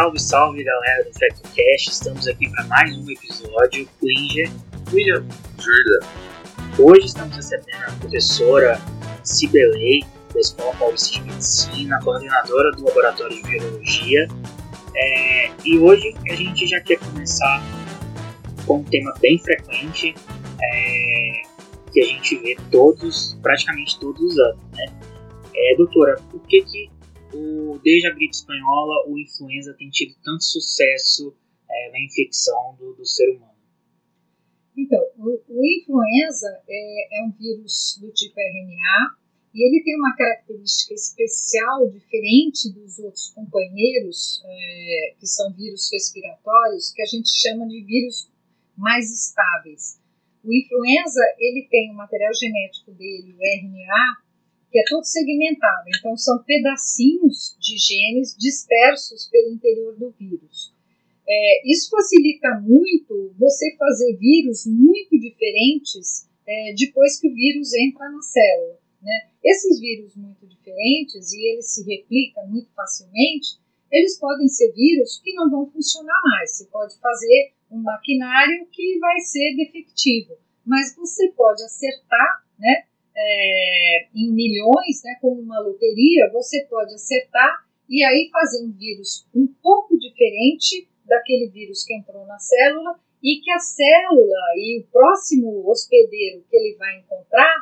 Salve, salve galera do FactoCast, estamos aqui para mais um episódio. Winger, William Jordan. Hoje estamos recebendo a professora Cibelei, da Escola Paulista de Medicina, coordenadora do Laboratório de Biologia. É, e hoje a gente já quer começar com um tema bem frequente, é, que a gente vê todos, praticamente todos os anos, né? É, doutora, por que que o, desde a gripe espanhola o influenza tem tido tanto sucesso é, na infecção do, do, ser humano? Então, o, o influenza é, é, um vírus do tipo RNA e ele tem uma característica especial, diferente dos outros companheiros, é, que são vírus respiratórios, que a gente chama de vírus mais estáveis. O influenza ele tem o material genético dele, o RNA, que é todo segmentado. Então, são pedacinhos de genes dispersos pelo interior do vírus. É, isso facilita muito você fazer vírus muito diferentes é, depois que o vírus entra na célula. Né? Esses vírus muito diferentes, e eles se replicam muito facilmente, eles podem ser vírus que não vão funcionar mais. Você pode fazer um maquinário que vai ser defectivo, mas você pode acertar né, é, em milhões, né, como uma loteria, você pode acertar e aí fazer um vírus um pouco diferente daquele vírus que entrou na célula e que a célula e o próximo hospedeiro que ele vai encontrar,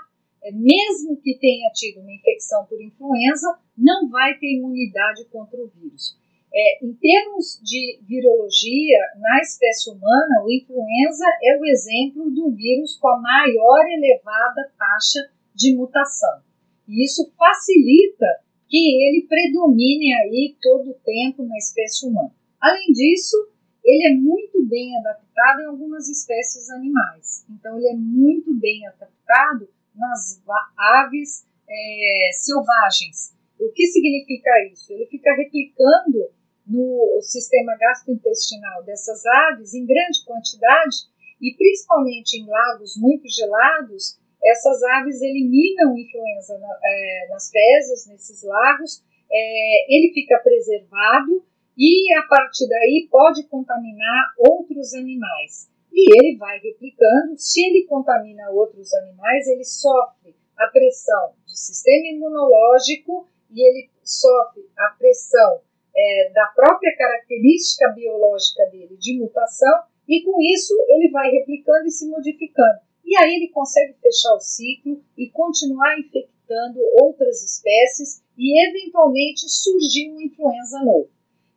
é, mesmo que tenha tido uma infecção por influenza, não vai ter imunidade contra o vírus. É, em termos de virologia, na espécie humana, o influenza é o exemplo do vírus com a maior elevada taxa de mutação. E isso facilita que ele predomine aí todo o tempo na espécie humana. Além disso, ele é muito bem adaptado em algumas espécies animais. Então, ele é muito bem adaptado nas aves é, selvagens. O que significa isso? Ele fica replicando no sistema gastrointestinal dessas aves em grande quantidade e principalmente em lagos muito gelados, essas aves eliminam influenza na, é, nas fezes, nesses lagos, é, ele fica preservado e a partir daí pode contaminar outros animais. E ele vai replicando, se ele contamina outros animais, ele sofre a pressão do sistema imunológico e ele sofre a pressão é, da própria característica biológica dele de mutação, e com isso ele vai replicando e se modificando. E aí ele consegue fechar o ciclo e continuar infectando outras espécies e eventualmente surgir uma influenza novo.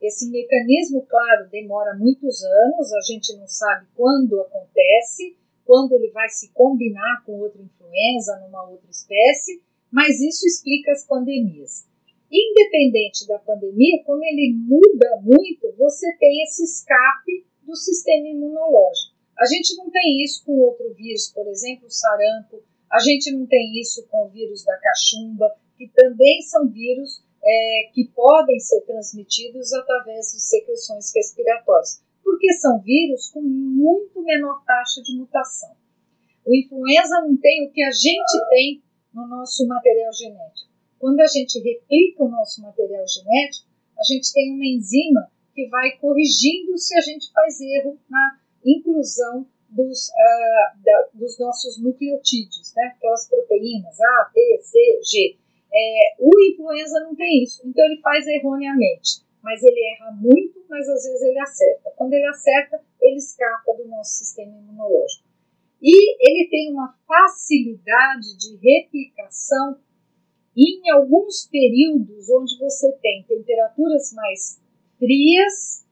Esse mecanismo, claro, demora muitos anos, a gente não sabe quando acontece, quando ele vai se combinar com outra influenza numa outra espécie, mas isso explica as pandemias. Independente da pandemia, como ele muda muito, você tem esse escape do sistema imunológico. A gente não tem isso com outro vírus, por exemplo, o sarampo, a gente não tem isso com o vírus da cachumba, que também são vírus é, que podem ser transmitidos através de secreções respiratórias, porque são vírus com muito menor taxa de mutação. O influenza não tem o que a gente tem no nosso material genético. Quando a gente replica o nosso material genético, a gente tem uma enzima que vai corrigindo se a gente faz erro na inclusão dos, uh, da, dos nossos nucleotídeos, né? aquelas proteínas A, T, C, G. É, o influenza não tem isso, então ele faz erroneamente, mas ele erra muito, mas às vezes ele acerta. Quando ele acerta, ele escapa do nosso sistema imunológico. E ele tem uma facilidade de replicação em alguns períodos onde você tem temperaturas mais frias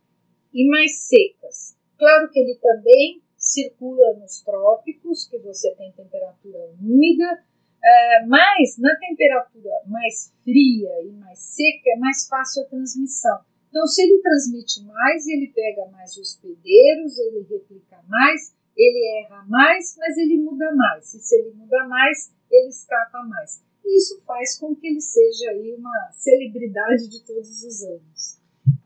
e mais secas. Claro que ele também circula nos trópicos, que você tem temperatura úmida, uh, mas na temperatura mais fria e mais seca é mais fácil a transmissão. Então, se ele transmite mais, ele pega mais hospedeiros, ele replica mais, ele erra mais, mas ele muda mais. E se ele muda mais, ele escapa mais. E isso faz com que ele seja aí uma celebridade de todos os anos.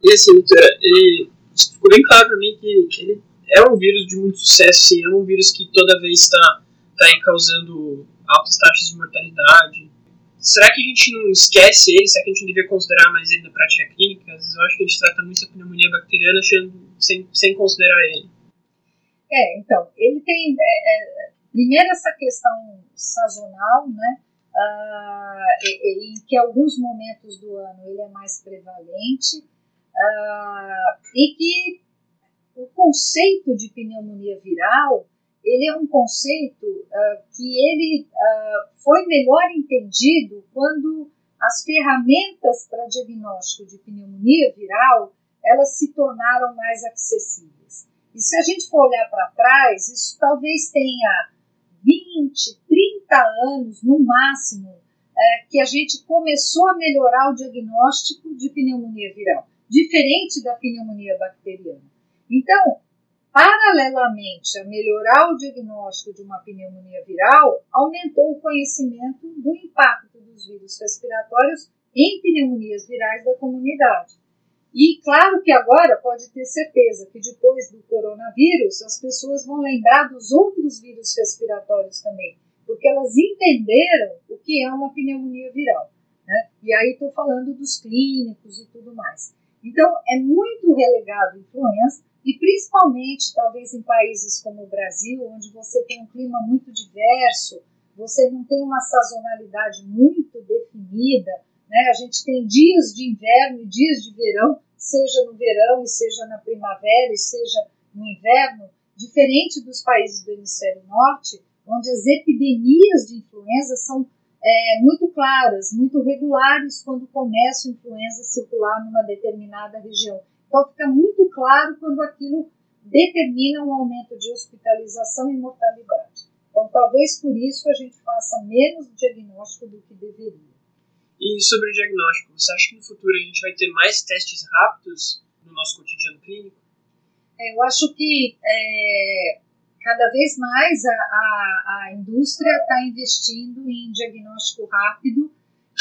E assim, doutora, ele ficou bem claro para mim que, que ele é um vírus de muito sucesso, sim, é um vírus que toda vez está tá aí causando altas taxas de mortalidade. será que a gente não esquece ele? Será que a gente não devia considerar mais ele na prática clínica? Às vezes eu acho que a gente trata muito a pneumonia bacteriana achando, sem, sem considerar ele. É, então, ele tem. É, é, primeiro, essa questão sazonal, né? Uh, em que alguns momentos do ano ele é mais prevalente, uh, e que o conceito de pneumonia viral ele é um conceito uh, que ele foi melhor entendido quando as ferramentas para diagnóstico de pneumonia viral elas se tornaram mais acessíveis. E se a gente for olhar para trás, isso talvez tenha 20, 30 anos no máximo é, que a gente começou a melhorar o diagnóstico de pneumonia viral, diferente da pneumonia bacteriana. Então, paralelamente a melhorar o diagnóstico de uma pneumonia viral, aumentou o conhecimento do impacto dos vírus respiratórios em pneumonias virais da comunidade. E claro que agora pode ter certeza que depois do coronavírus as pessoas vão lembrar dos outros vírus respiratórios também, porque elas entenderam o que é uma pneumonia viral. Né? E aí estou falando dos clínicos e tudo mais. Então é muito relegado a influenza e principalmente talvez em países como o Brasil, onde você tem um clima muito diverso, você não tem uma sazonalidade muito definida, né? A gente tem dias de inverno e dias de verão, seja no verão e seja na primavera e seja no inverno, diferente dos países do hemisfério norte, onde as epidemias de influenza são é, muito claras, muito regulares quando começa a influenza a circular numa determinada região. Então fica muito claro quando aquilo determina um aumento de hospitalização e mortalidade. Então talvez por isso a gente faça menos diagnóstico do que deveria. E sobre o diagnóstico, você acha que no futuro a gente vai ter mais testes rápidos no nosso cotidiano clínico? É, eu acho que é, cada vez mais a, a, a indústria está investindo em diagnóstico rápido,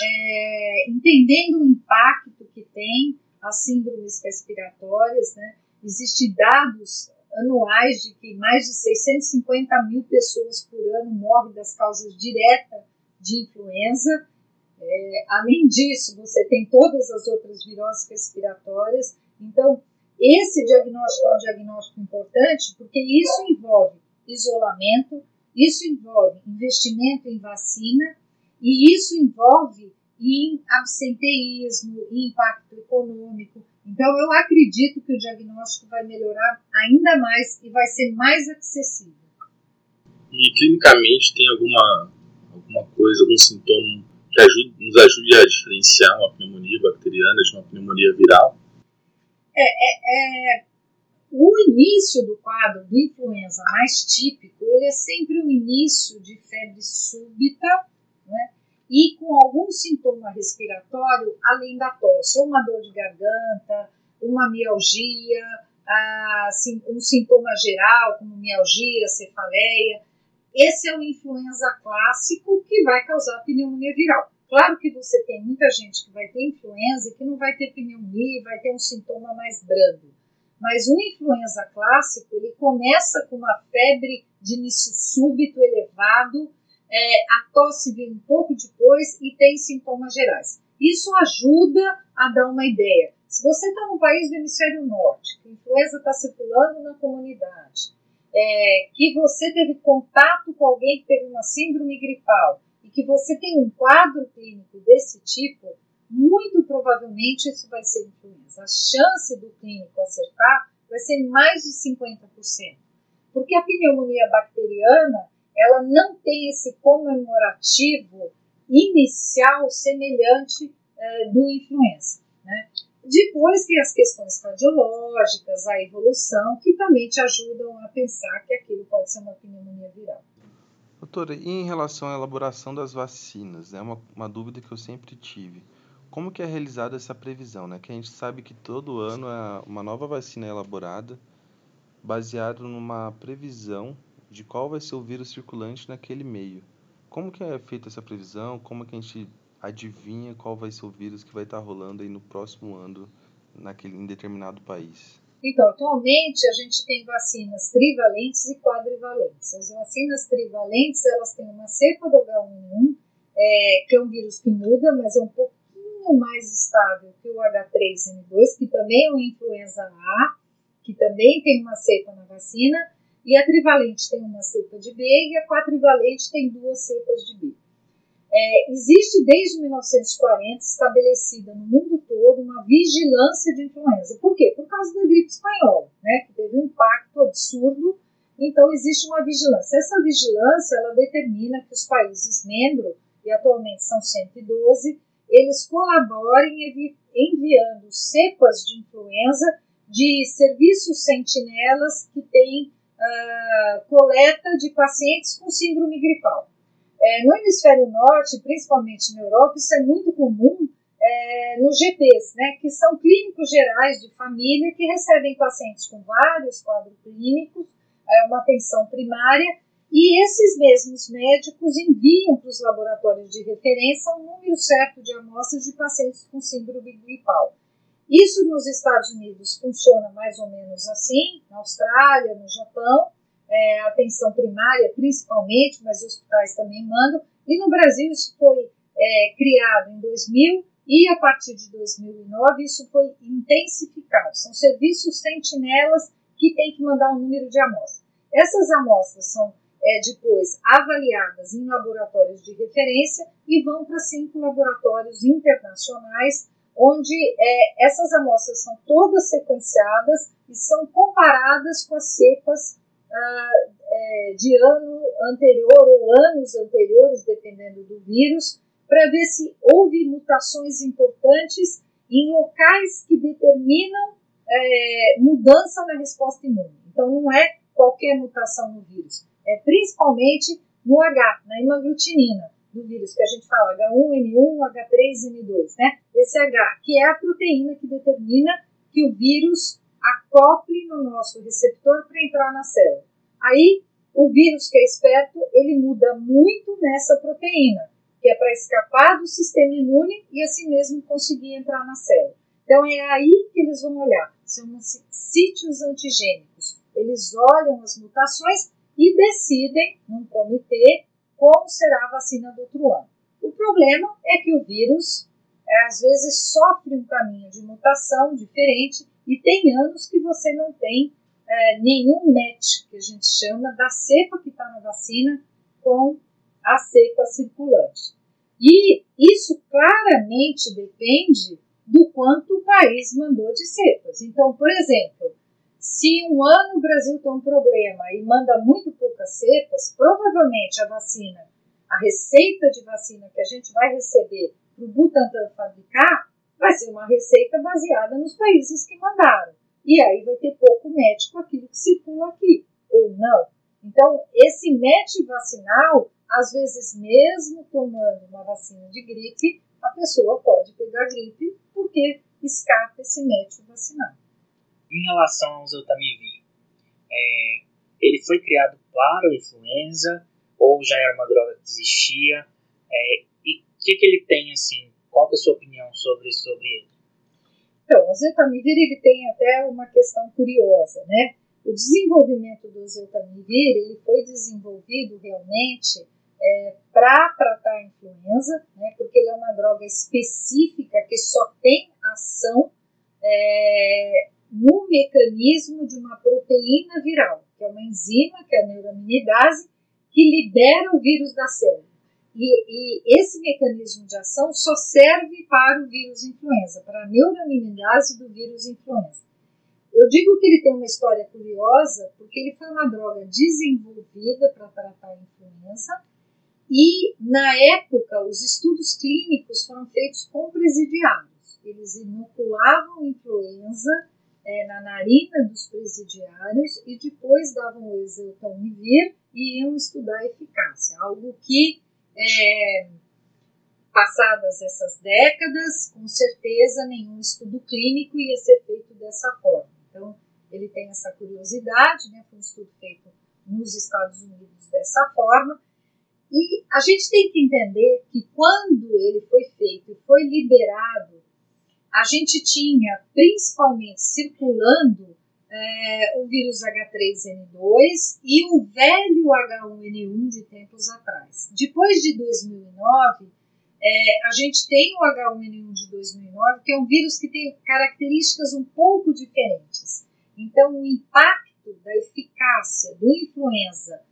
é, entendendo o impacto que tem as síndromes respiratórias. Né? Existem dados anuais de que mais de 650 mil pessoas por ano morrem das causas diretas de influenza. É, além disso, você tem todas as outras viroses respiratórias. Então, esse diagnóstico é um diagnóstico importante porque isso envolve isolamento, isso envolve investimento em vacina e isso envolve em absenteísmo, em impacto econômico. Então, eu acredito que o diagnóstico vai melhorar ainda mais e vai ser mais acessível. E clinicamente tem alguma, alguma coisa, algum sintoma que ajude, nos ajude a diferenciar uma pneumonia bacteriana de uma pneumonia viral? É, é, é, o início do quadro de influenza mais típico, ele é sempre um início de febre súbita, né? E com algum sintoma respiratório além da tosse, ou uma dor de garganta, uma mialgia, assim, um sintoma geral, como mialgia, cefaleia, esse é o influenza clássico que vai causar pneumonia viral. Claro que você tem muita gente que vai ter influenza e que não vai ter pneumonia e vai ter um sintoma mais brando. Mas o influenza clássico, ele começa com uma febre de início súbito elevado, é, a tosse vem um pouco depois e tem sintomas gerais. Isso ajuda a dar uma ideia. Se você está num país do hemisfério norte, que a influenza está circulando na comunidade, é, que você teve contato com alguém que teve uma síndrome gripal que você tem um quadro clínico desse tipo, muito provavelmente isso vai ser influenza. A chance do clínico acertar vai ser mais de 50%. Porque a pneumonia bacteriana, ela não tem esse comemorativo inicial semelhante é, do influenza. Né? Depois tem as questões cardiológicas, a evolução, que também te ajudam a pensar que aquilo pode ser uma pneumonia viral. Doutora, e em relação à elaboração das vacinas, é né, uma, uma dúvida que eu sempre tive. Como que é realizada essa previsão? Né? Que a gente sabe que todo ano é uma nova vacina é elaborada baseado numa previsão de qual vai ser o vírus circulante naquele meio. Como que é feita essa previsão? Como que a gente adivinha qual vai ser o vírus que vai estar rolando aí no próximo ano naquele em determinado país? Então, atualmente a gente tem vacinas trivalentes e quadrivalentes. As vacinas trivalentes, elas têm uma cepa do H1N1 é, que é um vírus que muda, mas é um pouquinho mais estável que o H3N2, que também é uma influenza A, que também tem uma cepa na vacina, e a trivalente tem uma cepa de B e a quadrivalente tem duas cepas de B. É, existe desde 1940 estabelecida no mundo todo uma vigilância de influenza. Por quê? Por causa da gripe espanhola, né, que teve um impacto absurdo. Então existe uma vigilância. Essa vigilância ela determina que os países membros, e atualmente são 112, eles colaborem enviando cepas de influenza de serviços sentinelas que têm uh, coleta de pacientes com síndrome gripal. É, no hemisfério norte, principalmente na Europa, isso é muito comum é, nos GPs, né, que são clínicos gerais de família que recebem pacientes com vários quadros clínicos, é, uma atenção primária, e esses mesmos médicos enviam para os laboratórios de referência um número certo de amostras de pacientes com síndrome gripal. Isso nos Estados Unidos funciona mais ou menos assim, na Austrália, no Japão, é, atenção primária principalmente, mas hospitais também mandam. E no Brasil isso foi é, criado em 2000 e a partir de 2009 isso foi intensificado. São serviços sentinelas que têm que mandar um número de amostras. Essas amostras são é, depois avaliadas em laboratórios de referência e vão para cinco laboratórios internacionais onde é, essas amostras são todas sequenciadas e são comparadas com as cepas é, de ano anterior ou anos anteriores, dependendo do vírus, para ver se houve mutações importantes em locais que determinam é, mudança na resposta imune. Então, não é qualquer mutação no vírus, é principalmente no H, na hemaglutinina do vírus, que a gente fala H1N1, H3N2, né? Esse H, que é a proteína que determina que o vírus acople no nosso receptor para entrar na célula. Aí, o vírus que é esperto, ele muda muito nessa proteína, que é para escapar do sistema imune e assim mesmo conseguir entrar na célula. Então, é aí que eles vão olhar. São-se sítios antigênicos. Eles olham as mutações e decidem, num comitê, como será a vacina do outro ano. O problema é que o vírus é, às vezes sofre um caminho de mutação diferente e tem anos que você não tem é, nenhum match, que a gente chama, da cepa que está na vacina com a cepa circulante. E isso claramente depende do quanto o país mandou de cepas. Então, por exemplo, se um ano o Brasil tem um problema e manda muito poucas cepas, provavelmente a vacina, a receita de vacina que a gente vai receber para o Butantan fabricar, vai ser uma receita baseada nos países que mandaram. E aí vai ter pouco médico aquilo que circula aqui, ou não. Então, esse match vacinal, às vezes, mesmo tomando uma vacina de gripe, a pessoa pode pegar gripe porque escapa esse match vacinal em relação ao Zeltamivir, é, ele foi criado para o influenza ou já era uma droga que existia? É, e o que, que ele tem, assim, qual é a sua opinião sobre, sobre ele? Então, o Zeltamivir ele tem até uma questão curiosa, né? O desenvolvimento do Zeltamivir ele foi desenvolvido realmente é, para tratar a influenza, né? Porque ele é uma droga específica que só tem ação é, no mecanismo de uma proteína viral, que é uma enzima, que é a neuraminidase, que libera o vírus da célula. E, e, esse mecanismo de ação só serve para o vírus influenza, para a neuraminidase do vírus influenza. Eu digo que ele tem uma história curiosa porque ele foi uma droga desenvolvida para tratar a influenza e, na época, os estudos clínicos foram feitos com presidiários. Eles inoculavam influenza é, na narina dos presidiários e depois davam o exeltamivir e iam estudar a eficácia, algo que, é, passadas essas décadas, com certeza nenhum estudo clínico ia ser feito dessa forma. Então, ele tem essa curiosidade, né? foi um estudo feito nos Estados Unidos dessa forma, e a gente tem que entender que quando ele foi feito foi liberado a gente tinha principalmente circulando é, o vírus H3N2 e o velho H1N1 de tempos atrás. Depois de 2009, é, a gente tem o H1N1 de 2009, que é um vírus que tem características um pouco diferentes. Então, o impacto da eficácia do influenza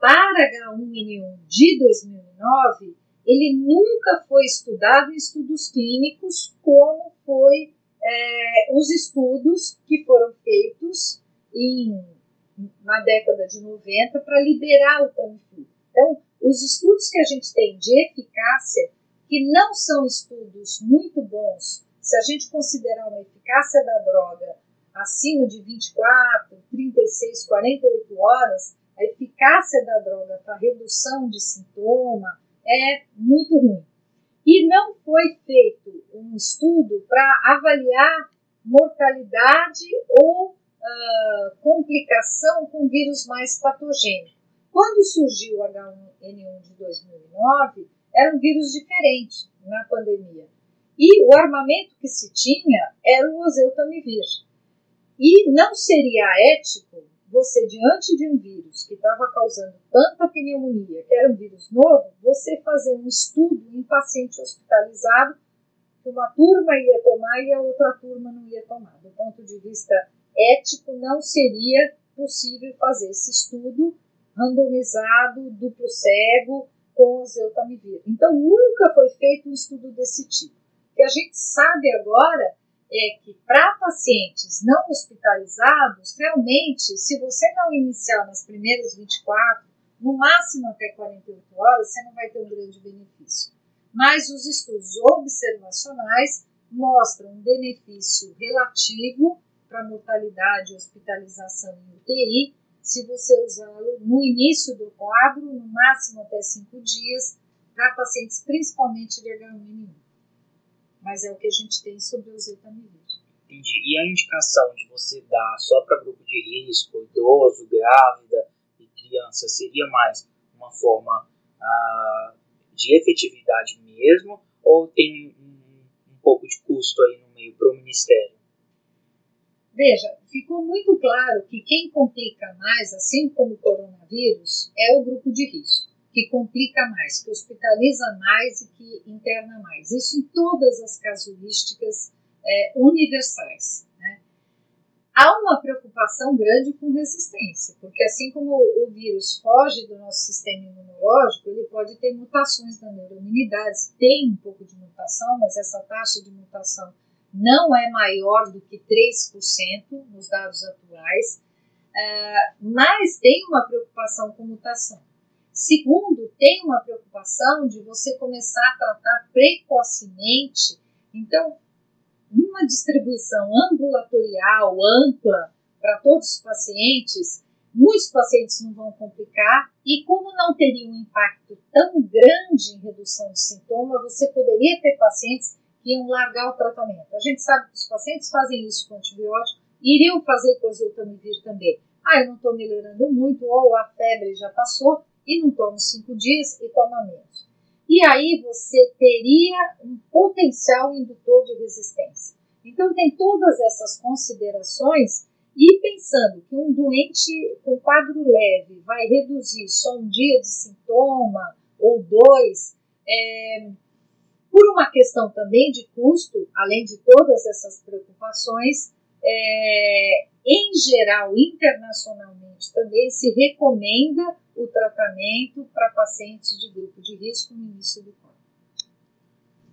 para H1N1 de 2009, ele nunca foi estudado em estudos clínicos como foi é, os estudos que foram feitos em, na década de 90 para liberar o Tamiflu. Então, os estudos que a gente tem de eficácia, que não são estudos muito bons, se a gente considerar uma eficácia da droga acima de 24, 36, 48 horas, a eficácia da droga para redução de sintoma é muito ruim. E não foi feito um estudo para avaliar mortalidade ou uh, complicação com vírus mais patogênico. Quando surgiu o H1N1 de 2009, era um vírus diferente na pandemia. E o armamento que se tinha era o oseltamivir. E não seria ético você, diante de um vírus que estava causando tanta pneumonia, que era um vírus novo, você fazer um estudo em paciente hospitalizado que uma turma ia tomar e a outra turma não ia tomar. Do ponto de vista ético, não seria possível fazer esse estudo randomizado, duplo cego, com o zeltamivir. Então, nunca foi feito um estudo desse tipo. O que a gente sabe agora é que para pacientes não hospitalizados, realmente, se você não iniciar nas primeiras 24, no máximo até 48 horas, você não vai ter um grande benefício. Mas os estudos observacionais mostram um benefício relativo para mortalidade e hospitalização em UTI, se você usá-lo no início do quadro, no máximo até 5 dias, para pacientes principalmente de H1N1 mas é o que a gente tem sobre o zetamivir. Entendi. E a indicação de você dar só para grupo de risco, idoso, grávida e criança, seria mais uma forma ah, de efetividade mesmo ou tem um, um pouco de custo aí no meio para o Ministério? Veja, ficou muito claro que quem complica mais, assim como o coronavírus, é o grupo de risco que complica mais, que hospitaliza mais e que interna mais. Isso em todas as casuísticas é, universais. Né? Há uma preocupação grande com resistência, porque assim como o vírus foge do nosso sistema imunológico, ele pode ter mutações na neuroimunidade, tem um pouco de mutação, mas essa taxa de mutação não é maior do que 3% nos dados atuais, uh, mas tem uma preocupação com mutação. Segundo, tem uma preocupação de você começar a tratar precocemente. Então, uma distribuição ambulatorial ampla para todos os pacientes, muitos pacientes não vão complicar e como não teria um impacto tão grande em redução de sintoma, você poderia ter pacientes iam largar o tratamento. A gente sabe que os pacientes fazem isso com antibiótico, iriam fazer com oseltamivir também. Ah, eu não estou melhorando muito, ou a febre já passou, e não toma cinco dias e toma menos. E aí você teria um potencial indutor de resistência. Então tem todas essas considerações e pensando que um doente com quadro leve vai reduzir só um dia de sintoma ou dois, é, por uma questão também de custo, além de todas essas preocupações, é, em geral, internacionalmente também se recomenda o tratamento para pacientes de grupo de risco no início do quadro.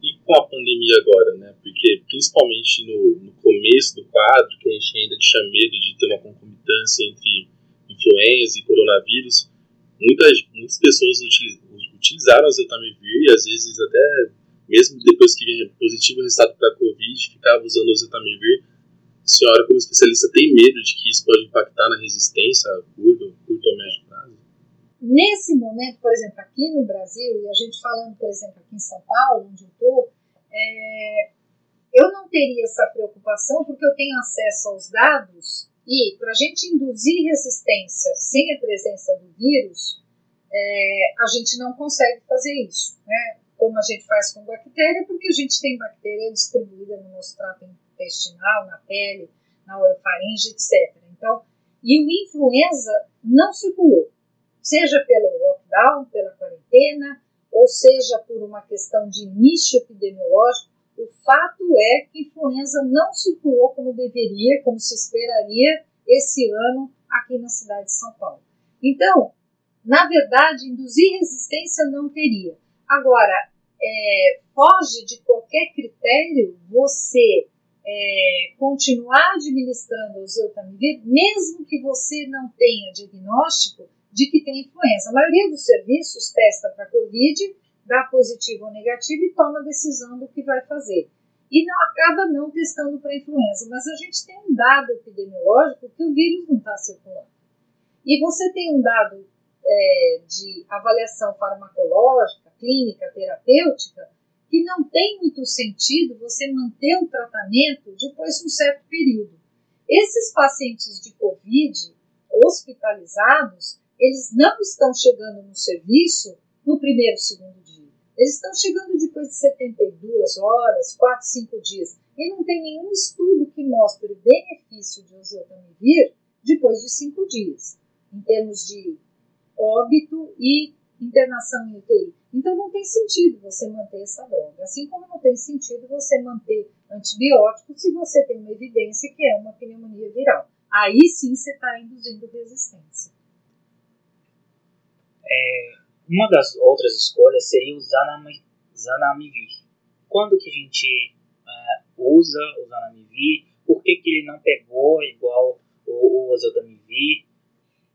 E com a pandemia agora, né? Porque principalmente no, no começo do quadro, que a gente ainda tinha medo de ter uma concomitância entre influenza e coronavírus, muitas, muitas pessoas utilizaram a Zetamivir e às vezes até mesmo depois que vinha positivo o resultado para a Covid, ficava usando o Zetamivir. A senhora, como especialista, tem medo de que isso pode impactar na resistência a curto, curto ou médio prazo? Nesse momento, por exemplo, aqui no Brasil, e a gente falando, por exemplo, aqui em São Paulo, onde eu estou, é, eu não teria essa preocupação porque eu tenho acesso aos dados e para a gente induzir resistência sem a presença do vírus, é, a gente não consegue fazer isso, né? Como a gente faz com bactéria, porque a gente tem bactéria distribuída no nosso trato intestinal, na pele, na orofaringe, etc. Então, e o influenza não circulou, seja pelo lockdown, pela quarentena, ou seja por uma questão de nicho epidemiológico. O fato é que influenza não circulou como deveria, como se esperaria esse ano aqui na cidade de São Paulo. Então, na verdade, induzir resistência não teria. Agora, é, foge de qualquer critério você é, continuar administrando o Zeutamivir, mesmo que você não tenha diagnóstico de que tem influenza. A maioria dos serviços testa para Covid, dá positivo ou negativo e toma a decisão do que vai fazer. E não acaba não testando para influenza. Mas a gente tem um dado epidemiológico que o vírus não está circulando. E você tem um dado é, de avaliação farmacológica, clínica, terapêutica, que não tem muito sentido você manter o tratamento depois de um certo período. Esses pacientes de Covid hospitalizados, eles não estão chegando no serviço no primeiro, segundo dia. Eles estão chegando depois de 72 horas, 4, 5 dias. E não tem nenhum estudo que mostre o benefício de oseltamivir depois de 5 dias, em termos de óbito e internação em UTI. Então não tem sentido você manter essa droga. Assim como não tem sentido você manter antibiótico se você tem uma evidência que é uma pneumonia viral. Aí sim você está induzindo resistência. É, uma das outras escolhas seria o zanamivir. Quando que a gente é, usa o zanamivir? Por que, que ele não pegou igual o, o oseltamivir?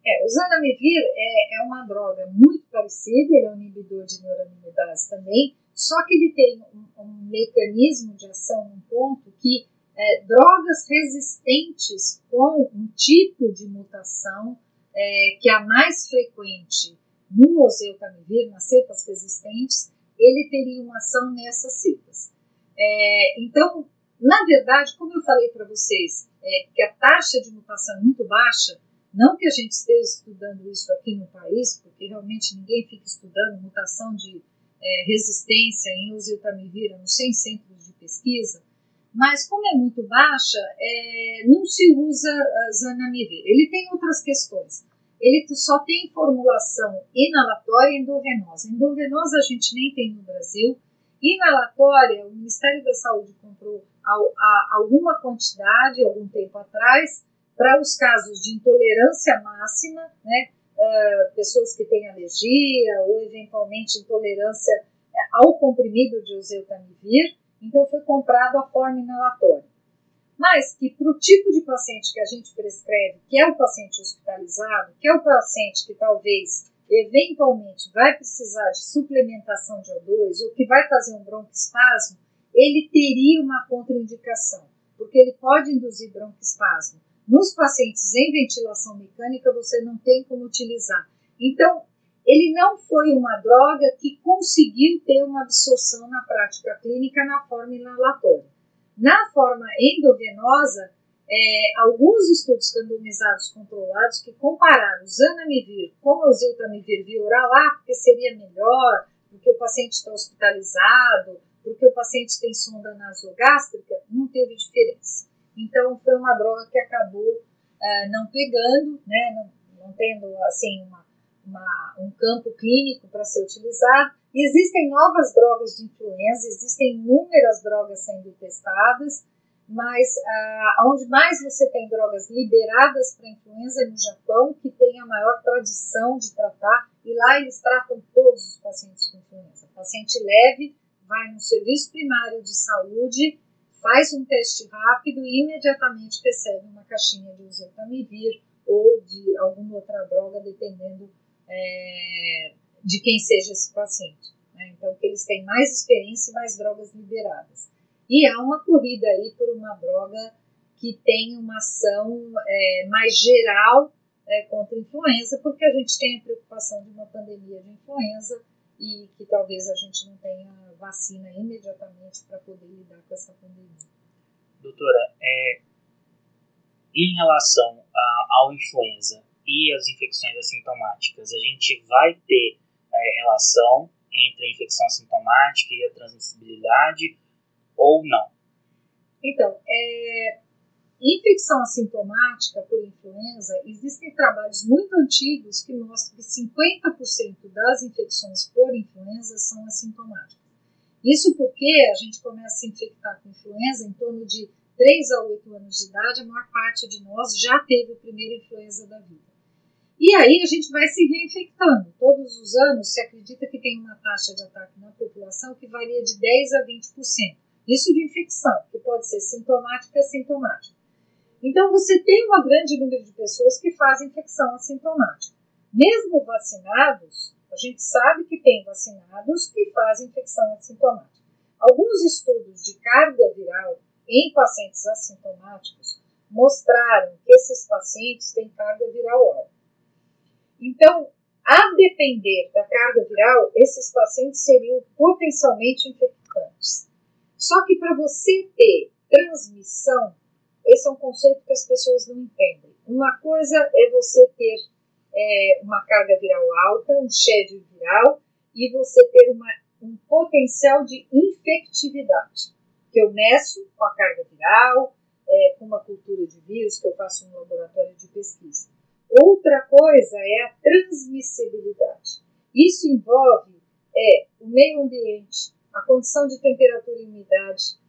É, o zanamivir é, é uma droga muito parecida, ele é um inibidor de neuraminidase também, só que ele tem um, um mecanismo de ação num ponto que é, drogas resistentes com um tipo de mutação é, que é a mais frequente no oseltamivir, nas cepas resistentes, ele teria uma ação nessas cepas. É, então, na verdade, como eu falei para vocês, é, que a taxa de mutação é muito baixa, não que a gente esteja estudando isso aqui no país, porque realmente ninguém fica estudando mutação de é, resistência em oseltamivir nos 100 centros de pesquisa, mas como é muito baixa, é, não se usa zanamivir. Ele tem outras questões. Ele só tem formulação inalatória e endovenosa. Endovenosa a gente nem tem no Brasil. Inalatória, o Ministério da Saúde comprou alguma quantidade algum tempo atrás, para os casos de intolerância máxima, né, uh, pessoas que têm alergia ou eventualmente intolerância é, ao comprimido de oseltamivir, então foi comprado a forma inalatória. Mas que para o tipo de paciente que a gente prescreve, que é o paciente hospitalizado, que é o paciente que talvez eventualmente vai precisar de suplementação de O2 ou que vai fazer um broncoespasmo, ele teria uma contraindicação, porque ele pode induzir broncoespasmo nos pacientes em ventilação mecânica, você não tem como utilizar. Então, ele não foi uma droga que conseguiu ter uma absorção na prática clínica na forma inalatória. Na forma endovenosa, é, alguns estudos randomizados controlados que compararam zanamivir com o oseltamivir via oral, ah, porque seria melhor, porque o paciente está hospitalizado, porque o paciente tem sonda nasogástrica, não teve diferença. Então foi uma droga que acabou uh, não pegando, né, não, não tendo assim uma, uma, um campo clínico para ser utilizado. Existem novas drogas de influenza, existem inúmeras drogas sendo testadas, mas uh, onde mais você tem drogas liberadas para influenza é no Japão, que tem a maior tradição de tratar, e lá eles tratam todos os pacientes com influenza. O paciente leve vai no serviço primário de saúde faz um teste rápido e imediatamente recebe uma caixinha de oseltamivir ou de alguma outra droga, dependendo é, de quem seja esse paciente. Né? Então, que eles têm mais experiência e mais drogas liberadas. E há uma corrida aí por uma droga que tem uma ação é, mais geral é, contra a influenza, porque a gente tem a preocupação de uma pandemia de influenza e que talvez a gente não tenha vacina imediatamente para poder lidar com essa pandemia. Doutora, é, em relação a, ao influenza e as infecções assintomáticas, a gente vai ter é, relação entre a infecção assintomática e a transmissibilidade ou não? Então, é, Infecção assintomática por influenza, existem trabalhos muito antigos que mostram que 50% das infecções por influenza são assintomáticas. Isso porque a gente começa a se infectar com influenza em torno de 3 a 8 anos de idade, a maior parte de nós já teve a primeira influenza da vida. E aí a gente vai se reinfectando. Todos os anos se acredita que tem uma taxa de ataque na população que varia de 10 a 20%. Isso de infecção, que pode ser sintomática e assintomática. Então, você tem um grande número de pessoas que fazem infecção assintomática. Mesmo vacinados, a gente sabe que tem vacinados que fazem infecção assintomática. Alguns estudos de carga viral em pacientes assintomáticos mostraram que esses pacientes têm carga viral alta. Então, a depender da carga viral, esses pacientes seriam potencialmente infectantes. Só que para você ter transmissão esse é um conceito que as pessoas não entendem. Uma coisa é você ter é, uma carga viral alta, um schedule viral, e você ter uma, um potencial de infectividade, que eu meço com a carga viral, é, com uma cultura de vírus que eu faço no laboratório de pesquisa. Outra coisa é a transmissibilidade. Isso envolve é, o meio ambiente, a condição de temperatura e umidade,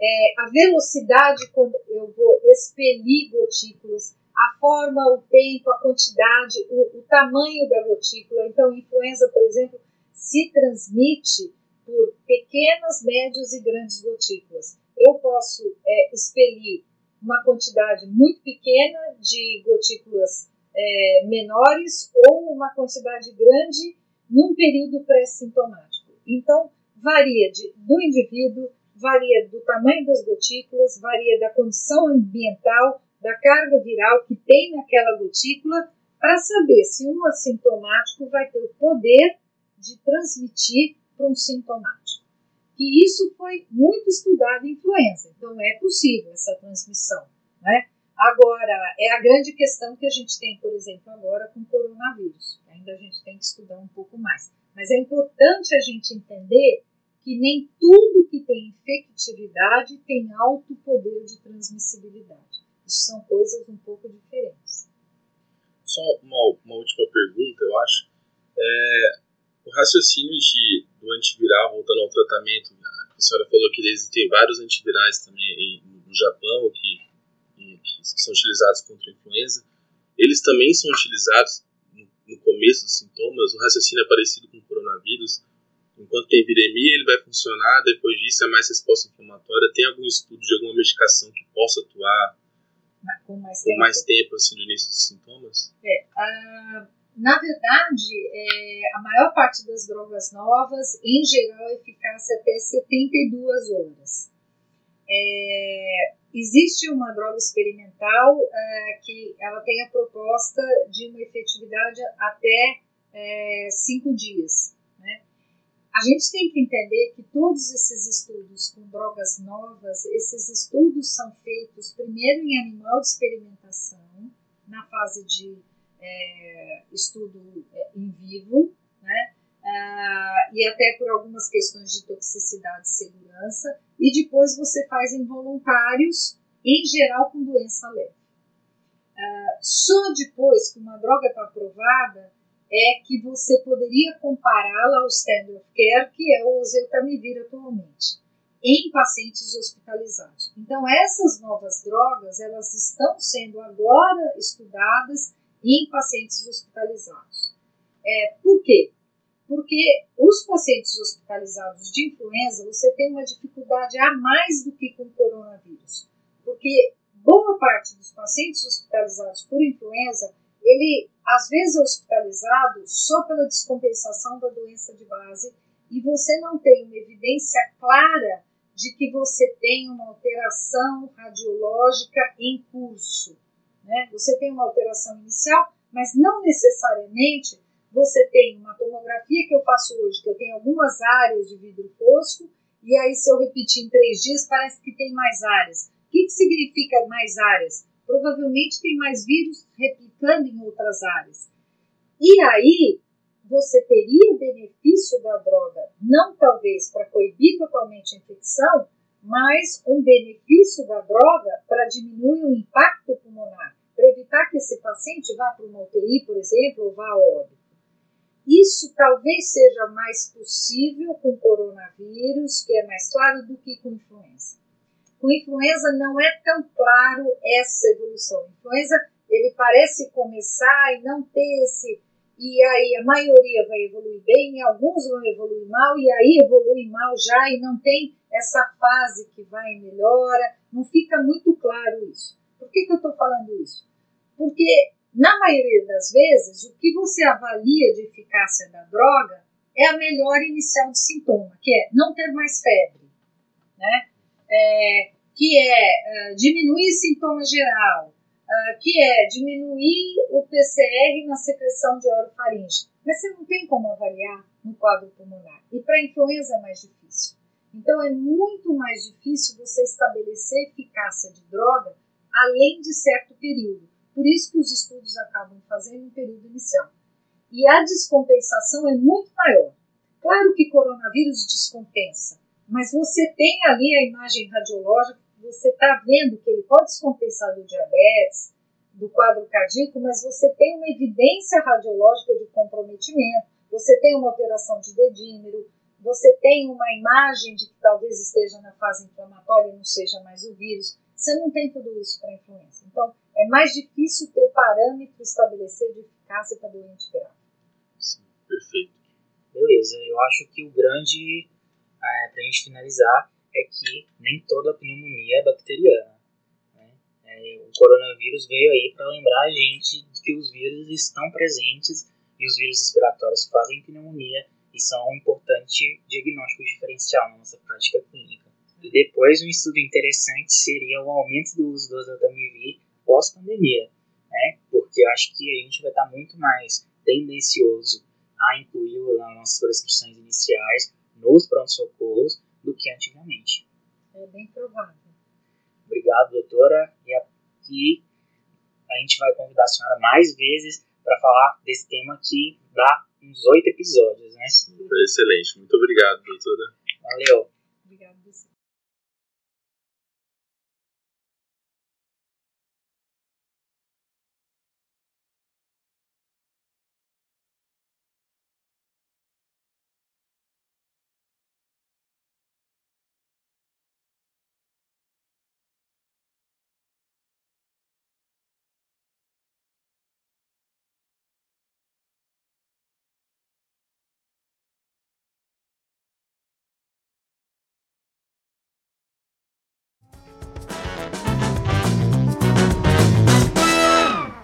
é, a velocidade quando eu vou expelir gotículas, a forma, o tempo, a quantidade, o, o tamanho da gotícula. Então, influenza, por exemplo, se transmite por pequenas, médias e grandes gotículas. Eu posso é, expelir uma quantidade muito pequena de gotículas é, menores ou uma quantidade grande num período pré-sintomático. Então, varia de, do indivíduo, varia do tamanho das gotículas, varia da condição ambiental, da carga viral que tem naquela gotícula, para saber se um assintomático vai ter o poder de transmitir para um sintomático. E isso foi muito estudado em influenza, então é possível essa transmissão. Né? Agora, é a grande questão que a gente tem, por exemplo, agora com o coronavírus. Ainda a gente tem que estudar um pouco mais. Mas é importante a gente entender que nem tudo que tem infectividade tem alto poder de transmissibilidade. Isso são coisas um pouco diferentes. Só uma, uma última pergunta, eu acho. É, o raciocínio de, do antiviral, voltando ao tratamento, a senhora falou que existem vários antivirais também no Japão que, que são utilizados contra a influenza. Eles também são utilizados no, começo dos sintomas. O raciocínio é parecido com o coronavírus enquanto tem viremia, ele vai funcionar, depois disso é mais resposta inflamatória. Tem algum estudo de alguma medicação que possa atuar com mais com tempo, mais tempo assim, no início dos sintomas? É, uh, na verdade, é, a maior parte das drogas novas, em geral, eficácia até 72 horas. É, existe uma droga experimental é, que ela tem a proposta de uma efetividade até 5 dias. A gente tem que entender que todos esses estudos com drogas novas, esses estudos são feitos primeiro em animal de experimentação, na fase de é, estudo é, em vivo, né? Ah, e até por algumas questões de toxicidade e segurança, e depois você faz em voluntários, em geral com doença leve. Ah, só depois que uma droga está aprovada, é que você poderia compará-la ao standard of care, que é o oseltamivir atualmente, em pacientes hospitalizados. Então, essas novas drogas, elas estão sendo agora estudadas em pacientes hospitalizados. É, por quê? Porque os pacientes hospitalizados de influenza, você tem uma dificuldade a mais do que com coronavírus. Porque boa parte dos pacientes hospitalizados por influenza ele às vezes é hospitalizado só pela descompensação da doença de base e você não tem uma evidência clara de que você tem uma alteração radiológica em curso. Né? Você tem uma alteração inicial, mas não necessariamente você tem uma tomografia que eu faço hoje, que eu tenho algumas áreas de vidro fosco, e aí se eu repetir em três dias, parece que tem mais áreas. O que, que significa mais áreas? Provavelmente tem mais vírus replicando em outras áreas. E aí você teria benefício da droga, não talvez para coibir totalmente a infecção, mas um benefício da droga para diminuir o impacto pulmonar, para evitar que esse paciente vá para uma UTI, por exemplo, ou vá ao óbito. Isso talvez seja mais possível com coronavírus, que é mais claro, do que com influenza. Com influenza não é tão claro essa evolução. Influenza ele parece começar e não ter esse e aí a maioria vai evoluir bem, alguns vão evoluir mal, e aí evolui mal já e não tem essa fase que vai e melhora, não fica muito claro isso. Por que, que eu estou falando isso? Porque, na maioria das vezes, o que você avalia de eficácia da droga é a melhor inicial de sintoma, que é não ter mais febre, né? É, que é uh, diminuir sintoma geral, uh, que é diminuir o PCR na secreção de orofaringe. Mas você não tem como avaliar no quadro pulmonar. E para influenza é mais difícil. Então é muito mais difícil você estabelecer eficácia de droga além de certo período. Por isso que os estudos acabam fazendo um período inicial. E a descompensação é muito maior. Claro que coronavírus descompensa, mas você tem ali a imagem radiológica você está vendo que ele pode descompensar do diabetes, do quadro cardíaco, mas você tem uma evidência radiológica de comprometimento, você tem uma alteração de dedímero, você tem uma imagem de que talvez esteja na fase inflamatória e não seja mais o vírus. Você não tem tudo isso para influenza. Então, é mais difícil ter o parâmetro estabelecer de eficácia para doente grave. Sim, perfeito. Beleza, eu acho que o grande, é, para a gente finalizar, é que nem toda pneumonia é bacteriana. Né? É, o coronavírus veio aí para lembrar a gente que os vírus estão presentes e os vírus respiratórios fazem pneumonia e são um importante diagnóstico diferencial na nossa prática clínica. E depois, um estudo interessante seria o aumento do uso do oseltamivir pós-pandemia, né? porque eu acho que a gente vai estar muito mais tendencioso a incluí-lo nas nossas prescrições iniciais, nos pronto-socorros, do que antigamente. É bem provável. Obrigado, doutora. E aqui a gente vai convidar a senhora mais vezes para falar desse tema que dá uns oito episódios, né? Foi excelente. Muito obrigado, doutora. Valeu.